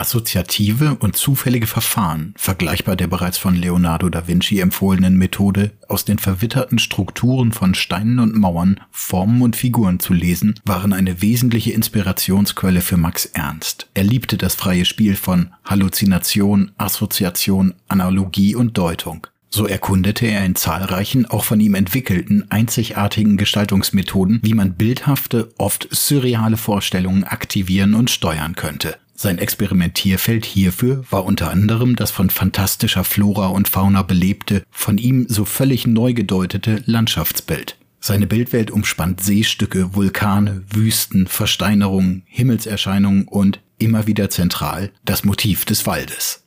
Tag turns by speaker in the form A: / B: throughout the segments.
A: Assoziative und zufällige Verfahren, vergleichbar der bereits von Leonardo da Vinci empfohlenen Methode, aus den verwitterten Strukturen von Steinen und Mauern Formen und Figuren zu lesen, waren eine wesentliche Inspirationsquelle für Max Ernst. Er liebte das freie Spiel von Halluzination, Assoziation, Analogie und Deutung. So erkundete er in zahlreichen, auch von ihm entwickelten, einzigartigen Gestaltungsmethoden, wie man bildhafte, oft surreale Vorstellungen aktivieren und steuern könnte. Sein Experimentierfeld hierfür war unter anderem das von fantastischer Flora und Fauna belebte, von ihm so völlig neu gedeutete Landschaftsbild. Seine Bildwelt umspannt Seestücke, Vulkane, Wüsten, Versteinerungen, Himmelserscheinungen und, immer wieder zentral, das Motiv des Waldes.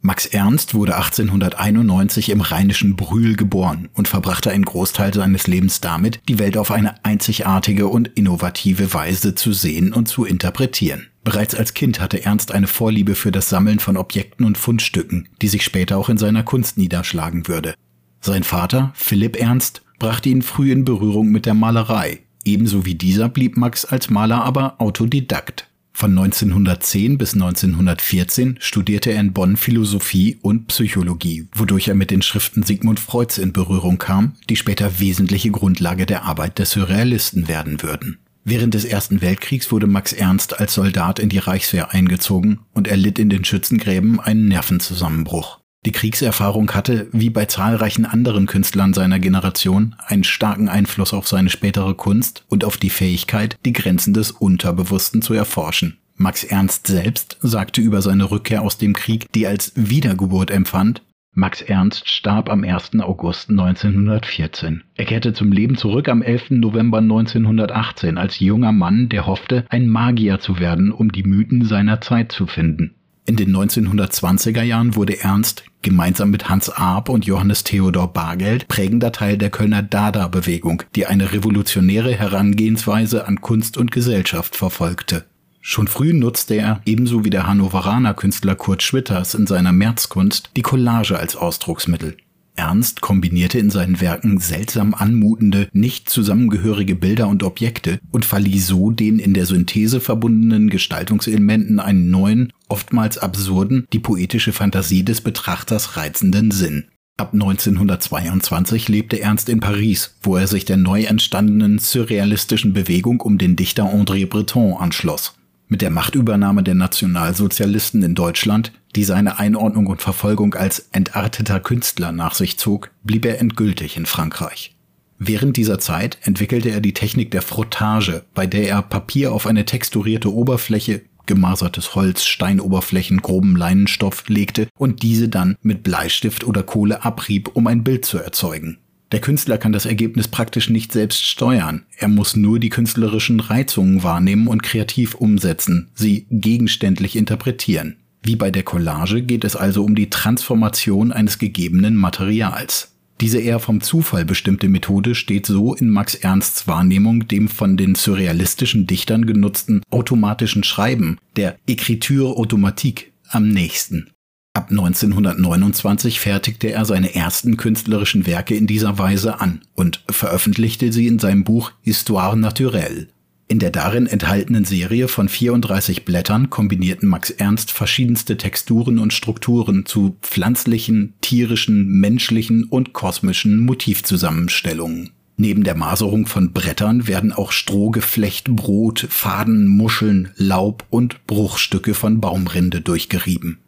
A: Max Ernst wurde 1891 im rheinischen Brühl geboren und verbrachte einen Großteil seines Lebens damit, die Welt auf eine einzigartige und innovative Weise zu sehen und zu interpretieren. Bereits als Kind hatte Ernst eine Vorliebe für das Sammeln von Objekten und Fundstücken, die sich später auch in seiner Kunst niederschlagen würde. Sein Vater, Philipp Ernst, brachte ihn früh in Berührung mit der Malerei. Ebenso wie dieser blieb Max als Maler aber Autodidakt. Von 1910 bis 1914 studierte er in Bonn Philosophie und Psychologie, wodurch er mit den Schriften Sigmund Freuds in Berührung kam, die später wesentliche Grundlage der Arbeit der Surrealisten werden würden. Während des Ersten Weltkriegs wurde Max Ernst als Soldat in die Reichswehr eingezogen und erlitt in den Schützengräben einen Nervenzusammenbruch. Die Kriegserfahrung hatte, wie bei zahlreichen anderen Künstlern seiner Generation, einen starken Einfluss auf seine spätere Kunst und auf die Fähigkeit, die Grenzen des Unterbewussten zu erforschen. Max Ernst selbst sagte über seine Rückkehr aus dem Krieg, die als Wiedergeburt empfand, Max Ernst starb am 1. August 1914. Er kehrte zum Leben zurück am 11. November 1918 als junger Mann, der hoffte, ein Magier zu werden, um die Mythen seiner Zeit zu finden. In den 1920er Jahren wurde Ernst gemeinsam mit Hans Arp und Johannes Theodor Bargeld prägender Teil der Kölner Dada-Bewegung, die eine revolutionäre Herangehensweise an Kunst und Gesellschaft verfolgte. Schon früh nutzte er, ebenso wie der Hannoveraner Künstler Kurt Schwitters in seiner Märzkunst, die Collage als Ausdrucksmittel. Ernst kombinierte in seinen Werken seltsam anmutende, nicht zusammengehörige Bilder und Objekte und verlieh so den in der Synthese verbundenen Gestaltungselementen einen neuen, oftmals absurden, die poetische Fantasie des Betrachters reizenden Sinn. Ab 1922 lebte Ernst in Paris, wo er sich der neu entstandenen surrealistischen Bewegung um den Dichter André Breton anschloss. Mit der Machtübernahme der Nationalsozialisten in Deutschland, die seine Einordnung und Verfolgung als entarteter Künstler nach sich zog, blieb er endgültig in Frankreich. Während dieser Zeit entwickelte er die Technik der Frottage, bei der er Papier auf eine texturierte Oberfläche, gemasertes Holz, Steinoberflächen, groben Leinenstoff legte und diese dann mit Bleistift oder Kohle abrieb, um ein Bild zu erzeugen. Der Künstler kann das Ergebnis praktisch nicht selbst steuern. Er muss nur die künstlerischen Reizungen wahrnehmen und kreativ umsetzen, sie gegenständlich interpretieren. Wie bei der Collage geht es also um die Transformation eines gegebenen Materials. Diese eher vom Zufall bestimmte Methode steht so in Max Ernsts Wahrnehmung dem von den surrealistischen Dichtern genutzten automatischen Schreiben, der Écriture automatique, am nächsten. Ab 1929 fertigte er seine ersten künstlerischen Werke in dieser Weise an und veröffentlichte sie in seinem Buch Histoire naturelle. In der darin enthaltenen Serie von 34 Blättern kombinierten Max Ernst verschiedenste Texturen und Strukturen zu pflanzlichen, tierischen, menschlichen und kosmischen Motivzusammenstellungen. Neben der Maserung von Brettern werden auch Strohgeflecht, Brot, Faden, Muscheln, Laub und Bruchstücke von Baumrinde durchgerieben.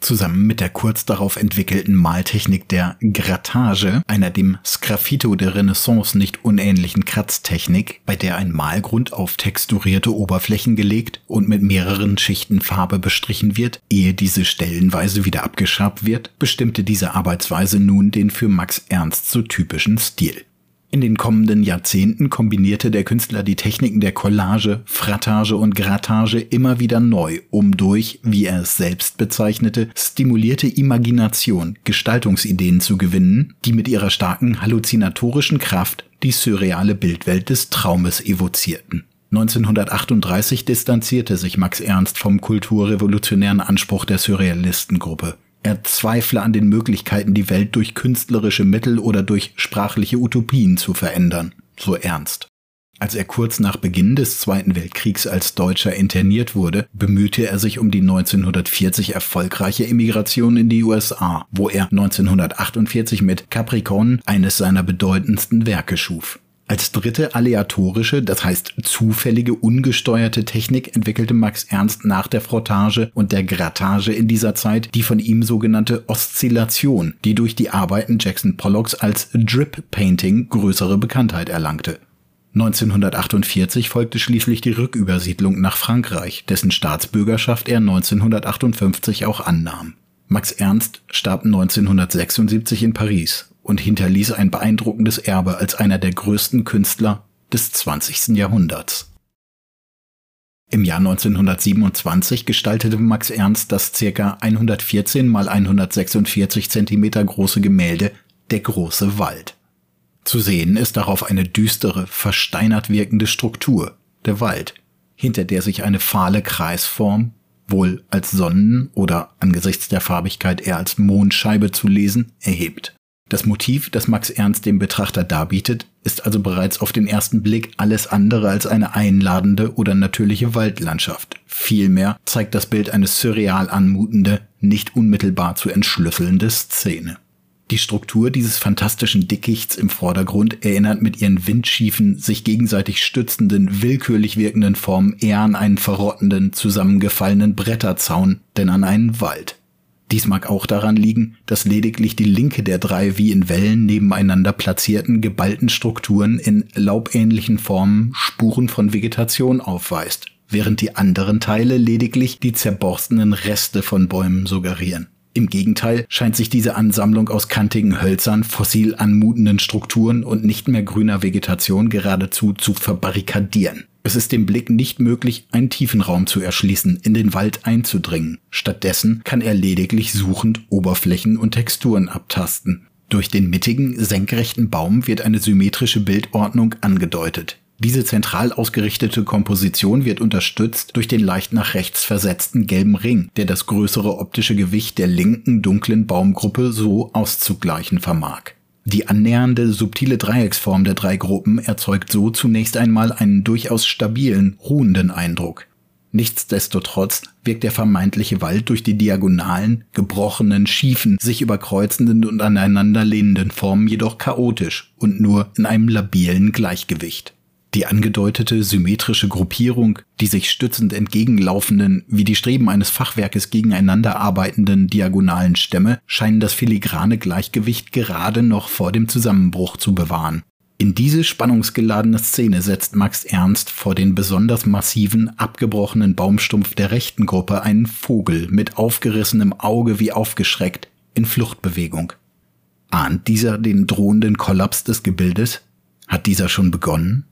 A: Zusammen mit der kurz darauf entwickelten Maltechnik der Grattage, einer dem Sgraffito der Renaissance nicht unähnlichen Kratztechnik, bei der ein Malgrund auf texturierte Oberflächen gelegt und mit mehreren Schichten Farbe bestrichen wird, ehe diese stellenweise wieder abgeschabt wird, bestimmte diese Arbeitsweise nun den für Max Ernst so typischen Stil. In den kommenden Jahrzehnten kombinierte der Künstler die Techniken der Collage, Frattage und Grattage immer wieder neu, um durch, wie er es selbst bezeichnete, stimulierte Imagination Gestaltungsideen zu gewinnen, die mit ihrer starken halluzinatorischen Kraft die surreale Bildwelt des Traumes evozierten. 1938 distanzierte sich Max Ernst vom kulturrevolutionären Anspruch der Surrealistengruppe. Er zweifle an den Möglichkeiten, die Welt durch künstlerische Mittel oder durch sprachliche Utopien zu verändern. So ernst. Als er kurz nach Beginn des Zweiten Weltkriegs als Deutscher interniert wurde, bemühte er sich um die 1940 erfolgreiche Emigration in die USA, wo er 1948 mit Capricorn eines seiner bedeutendsten Werke schuf. Als dritte aleatorische, das heißt zufällige, ungesteuerte Technik entwickelte Max Ernst nach der Frottage und der Grattage in dieser Zeit die von ihm sogenannte Oszillation, die durch die Arbeiten Jackson Pollocks als Drip Painting größere Bekanntheit erlangte. 1948 folgte schließlich die Rückübersiedlung nach Frankreich, dessen Staatsbürgerschaft er 1958 auch annahm. Max Ernst starb 1976 in Paris und hinterließ ein beeindruckendes Erbe als einer der größten Künstler des 20. Jahrhunderts. Im Jahr 1927 gestaltete Max Ernst das ca. 114 x 146 cm große Gemälde Der große Wald. Zu sehen ist darauf eine düstere, versteinert wirkende Struktur, der Wald, hinter der sich eine fahle Kreisform, wohl als Sonnen- oder angesichts der Farbigkeit eher als Mondscheibe zu lesen, erhebt. Das Motiv, das Max Ernst dem Betrachter darbietet, ist also bereits auf den ersten Blick alles andere als eine einladende oder natürliche Waldlandschaft. Vielmehr zeigt das Bild eine surreal anmutende, nicht unmittelbar zu entschlüsselnde Szene. Die Struktur dieses fantastischen Dickichts im Vordergrund erinnert mit ihren windschiefen, sich gegenseitig stützenden, willkürlich wirkenden Formen eher an einen verrottenden, zusammengefallenen Bretterzaun, denn an einen Wald. Dies mag auch daran liegen, dass lediglich die linke der drei wie in Wellen nebeneinander platzierten, geballten Strukturen in laubähnlichen Formen Spuren von Vegetation aufweist, während die anderen Teile lediglich die zerborstenen Reste von Bäumen suggerieren. Im Gegenteil scheint sich diese Ansammlung aus kantigen Hölzern, fossil anmutenden Strukturen und nicht mehr grüner Vegetation geradezu zu verbarrikadieren. Es ist dem Blick nicht möglich, einen tiefen Raum zu erschließen, in den Wald einzudringen. Stattdessen kann er lediglich suchend Oberflächen und Texturen abtasten. Durch den mittigen, senkrechten Baum wird eine symmetrische Bildordnung angedeutet. Diese zentral ausgerichtete Komposition wird unterstützt durch den leicht nach rechts versetzten gelben Ring, der das größere optische Gewicht der linken dunklen Baumgruppe so auszugleichen vermag. Die annähernde subtile Dreiecksform der drei Gruppen erzeugt so zunächst einmal einen durchaus stabilen, ruhenden Eindruck. Nichtsdestotrotz wirkt der vermeintliche Wald durch die diagonalen, gebrochenen, schiefen, sich überkreuzenden und aneinanderlehnenden Formen jedoch chaotisch und nur in einem labilen Gleichgewicht. Die angedeutete symmetrische Gruppierung, die sich stützend entgegenlaufenden, wie die Streben eines Fachwerkes gegeneinander arbeitenden diagonalen Stämme scheinen das filigrane Gleichgewicht gerade noch vor dem Zusammenbruch zu bewahren. In diese spannungsgeladene Szene setzt Max Ernst vor den besonders massiven, abgebrochenen Baumstumpf der rechten Gruppe einen Vogel mit aufgerissenem Auge wie aufgeschreckt in Fluchtbewegung. Ahnt dieser den drohenden Kollaps des Gebildes? Hat dieser schon begonnen?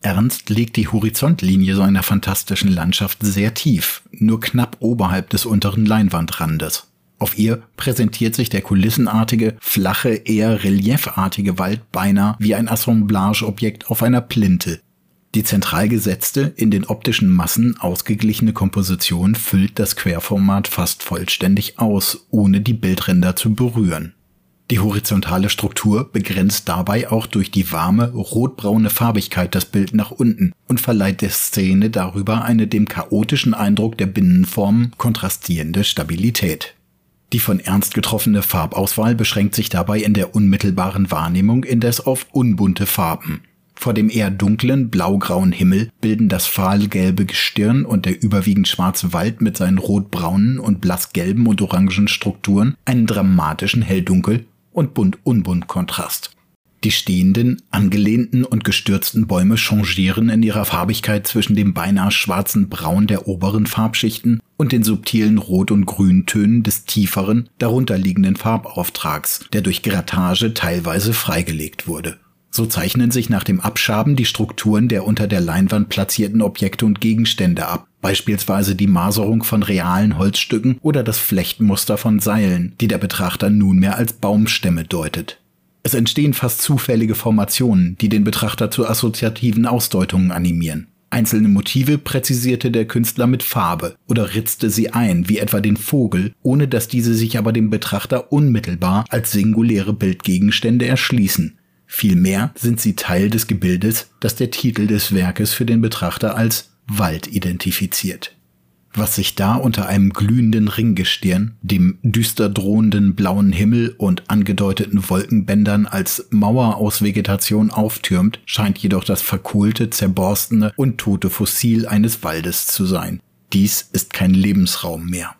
A: Ernst legt die Horizontlinie so einer fantastischen Landschaft sehr tief, nur knapp oberhalb des unteren Leinwandrandes. Auf ihr präsentiert sich der kulissenartige, flache, eher reliefartige Wald beinahe wie ein Assemblageobjekt auf einer Plinte. Die zentral gesetzte, in den optischen Massen ausgeglichene Komposition füllt das Querformat fast vollständig aus, ohne die Bildränder zu berühren. Die horizontale Struktur begrenzt dabei auch durch die warme, rotbraune Farbigkeit das Bild nach unten und verleiht der Szene darüber eine dem chaotischen Eindruck der Binnenformen kontrastierende Stabilität. Die von Ernst getroffene Farbauswahl beschränkt sich dabei in der unmittelbaren Wahrnehmung indes auf unbunte Farben. Vor dem eher dunklen, blaugrauen Himmel bilden das fahlgelbe Gestirn und der überwiegend schwarze Wald mit seinen rotbraunen und blassgelben und orangen Strukturen einen dramatischen Helldunkel und Bunt-Unbunt-Kontrast. Die stehenden, angelehnten und gestürzten Bäume changieren in ihrer Farbigkeit zwischen dem beinahe schwarzen Braun der oberen Farbschichten und den subtilen Rot- und Grüntönen des tieferen, darunterliegenden Farbauftrags, der durch Grattage teilweise freigelegt wurde. So zeichnen sich nach dem Abschaben die Strukturen der unter der Leinwand platzierten Objekte und Gegenstände ab, beispielsweise die Maserung von realen Holzstücken oder das Flechtmuster von Seilen, die der Betrachter nunmehr als Baumstämme deutet. Es entstehen fast zufällige Formationen, die den Betrachter zu assoziativen Ausdeutungen animieren. Einzelne Motive präzisierte der Künstler mit Farbe oder ritzte sie ein, wie etwa den Vogel, ohne dass diese sich aber dem Betrachter unmittelbar als singuläre Bildgegenstände erschließen. Vielmehr sind sie Teil des Gebildes, das der Titel des Werkes für den Betrachter als Wald identifiziert. Was sich da unter einem glühenden Ringgestirn, dem düster drohenden blauen Himmel und angedeuteten Wolkenbändern als Mauer aus Vegetation auftürmt, scheint jedoch das verkohlte, zerborstene und tote Fossil eines Waldes zu sein. Dies ist kein Lebensraum mehr.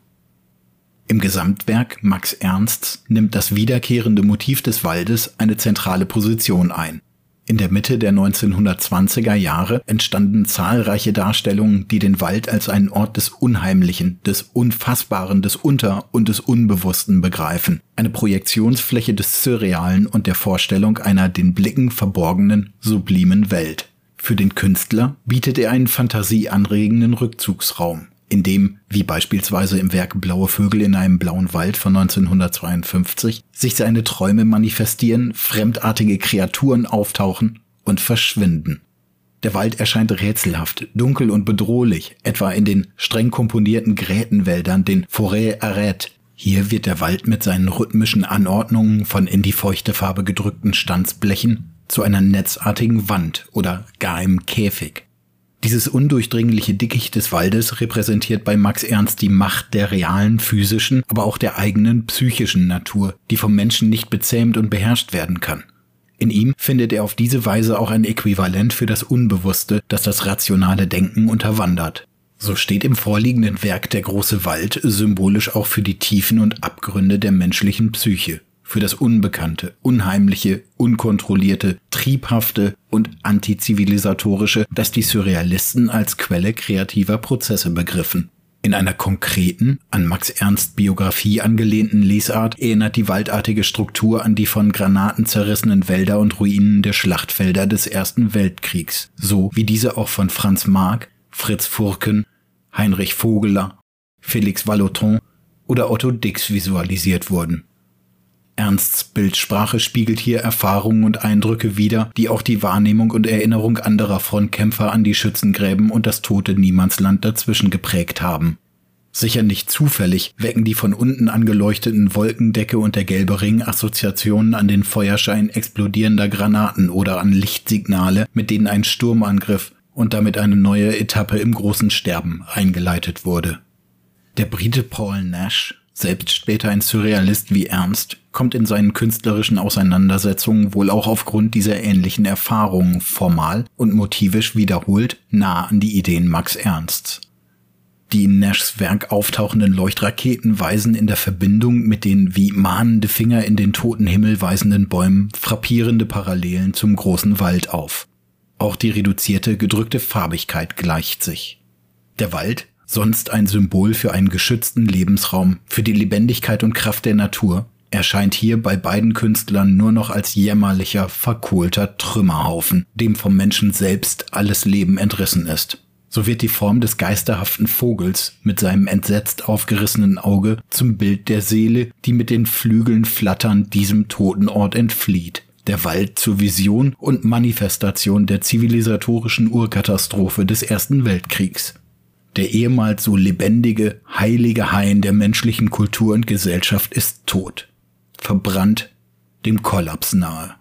A: Im Gesamtwerk Max Ernsts nimmt das wiederkehrende Motiv des Waldes eine zentrale Position ein. In der Mitte der 1920er Jahre entstanden zahlreiche Darstellungen, die den Wald als einen Ort des Unheimlichen, des Unfassbaren, des Unter- und des Unbewussten begreifen. Eine Projektionsfläche des Surrealen und der Vorstellung einer den Blicken verborgenen, sublimen Welt. Für den Künstler bietet er einen fantasieanregenden Rückzugsraum in dem, wie beispielsweise im Werk Blaue Vögel in einem blauen Wald von 1952, sich seine Träume manifestieren, fremdartige Kreaturen auftauchen und verschwinden. Der Wald erscheint rätselhaft, dunkel und bedrohlich, etwa in den streng komponierten Grätenwäldern, den Forêt Arrête. Hier wird der Wald mit seinen rhythmischen Anordnungen von in die feuchte Farbe gedrückten Stanzblechen zu einer netzartigen Wand oder gar einem Käfig. Dieses undurchdringliche Dickicht des Waldes repräsentiert bei Max Ernst die Macht der realen physischen, aber auch der eigenen psychischen Natur, die vom Menschen nicht bezähmt und beherrscht werden kann. In ihm findet er auf diese Weise auch ein Äquivalent für das Unbewusste, das das rationale Denken unterwandert. So steht im vorliegenden Werk der große Wald symbolisch auch für die Tiefen und Abgründe der menschlichen Psyche für das Unbekannte, Unheimliche, Unkontrollierte, Triebhafte und Antizivilisatorische, das die Surrealisten als Quelle kreativer Prozesse begriffen. In einer konkreten, an Max Ernst Biografie angelehnten Lesart erinnert die waldartige Struktur an die von Granaten zerrissenen Wälder und Ruinen der Schlachtfelder des Ersten Weltkriegs, so wie diese auch von Franz Marc, Fritz Furken, Heinrich Vogeler, Felix Vallotton oder Otto Dix visualisiert wurden. Ernsts Bildsprache spiegelt hier Erfahrungen und Eindrücke wider, die auch die Wahrnehmung und Erinnerung anderer Frontkämpfer an die Schützengräben und das tote Niemandsland dazwischen geprägt haben. Sicher nicht zufällig wecken die von unten angeleuchteten Wolkendecke und der gelbe Ring Assoziationen an den Feuerschein explodierender Granaten oder an Lichtsignale, mit denen ein Sturmangriff und damit eine neue Etappe im großen Sterben eingeleitet wurde. Der Brite Paul Nash selbst später ein Surrealist wie Ernst, kommt in seinen künstlerischen Auseinandersetzungen wohl auch aufgrund dieser ähnlichen Erfahrungen formal und motivisch wiederholt nah an die Ideen Max Ernsts. Die in Nashs Werk auftauchenden Leuchtraketen weisen in der Verbindung mit den wie mahnende Finger in den toten Himmel weisenden Bäumen frappierende Parallelen zum großen Wald auf. Auch die reduzierte, gedrückte Farbigkeit gleicht sich. Der Wald sonst ein Symbol für einen geschützten Lebensraum, für die Lebendigkeit und Kraft der Natur, erscheint hier bei beiden Künstlern nur noch als jämmerlicher, verkohlter Trümmerhaufen, dem vom Menschen selbst alles Leben entrissen ist. So wird die Form des geisterhaften Vogels mit seinem entsetzt aufgerissenen Auge zum Bild der Seele, die mit den Flügeln flatternd diesem toten Ort entflieht. Der Wald zur Vision und Manifestation der zivilisatorischen Urkatastrophe des Ersten Weltkriegs der ehemals so lebendige, heilige Hain der menschlichen Kultur und Gesellschaft ist tot, verbrannt, dem Kollaps nahe.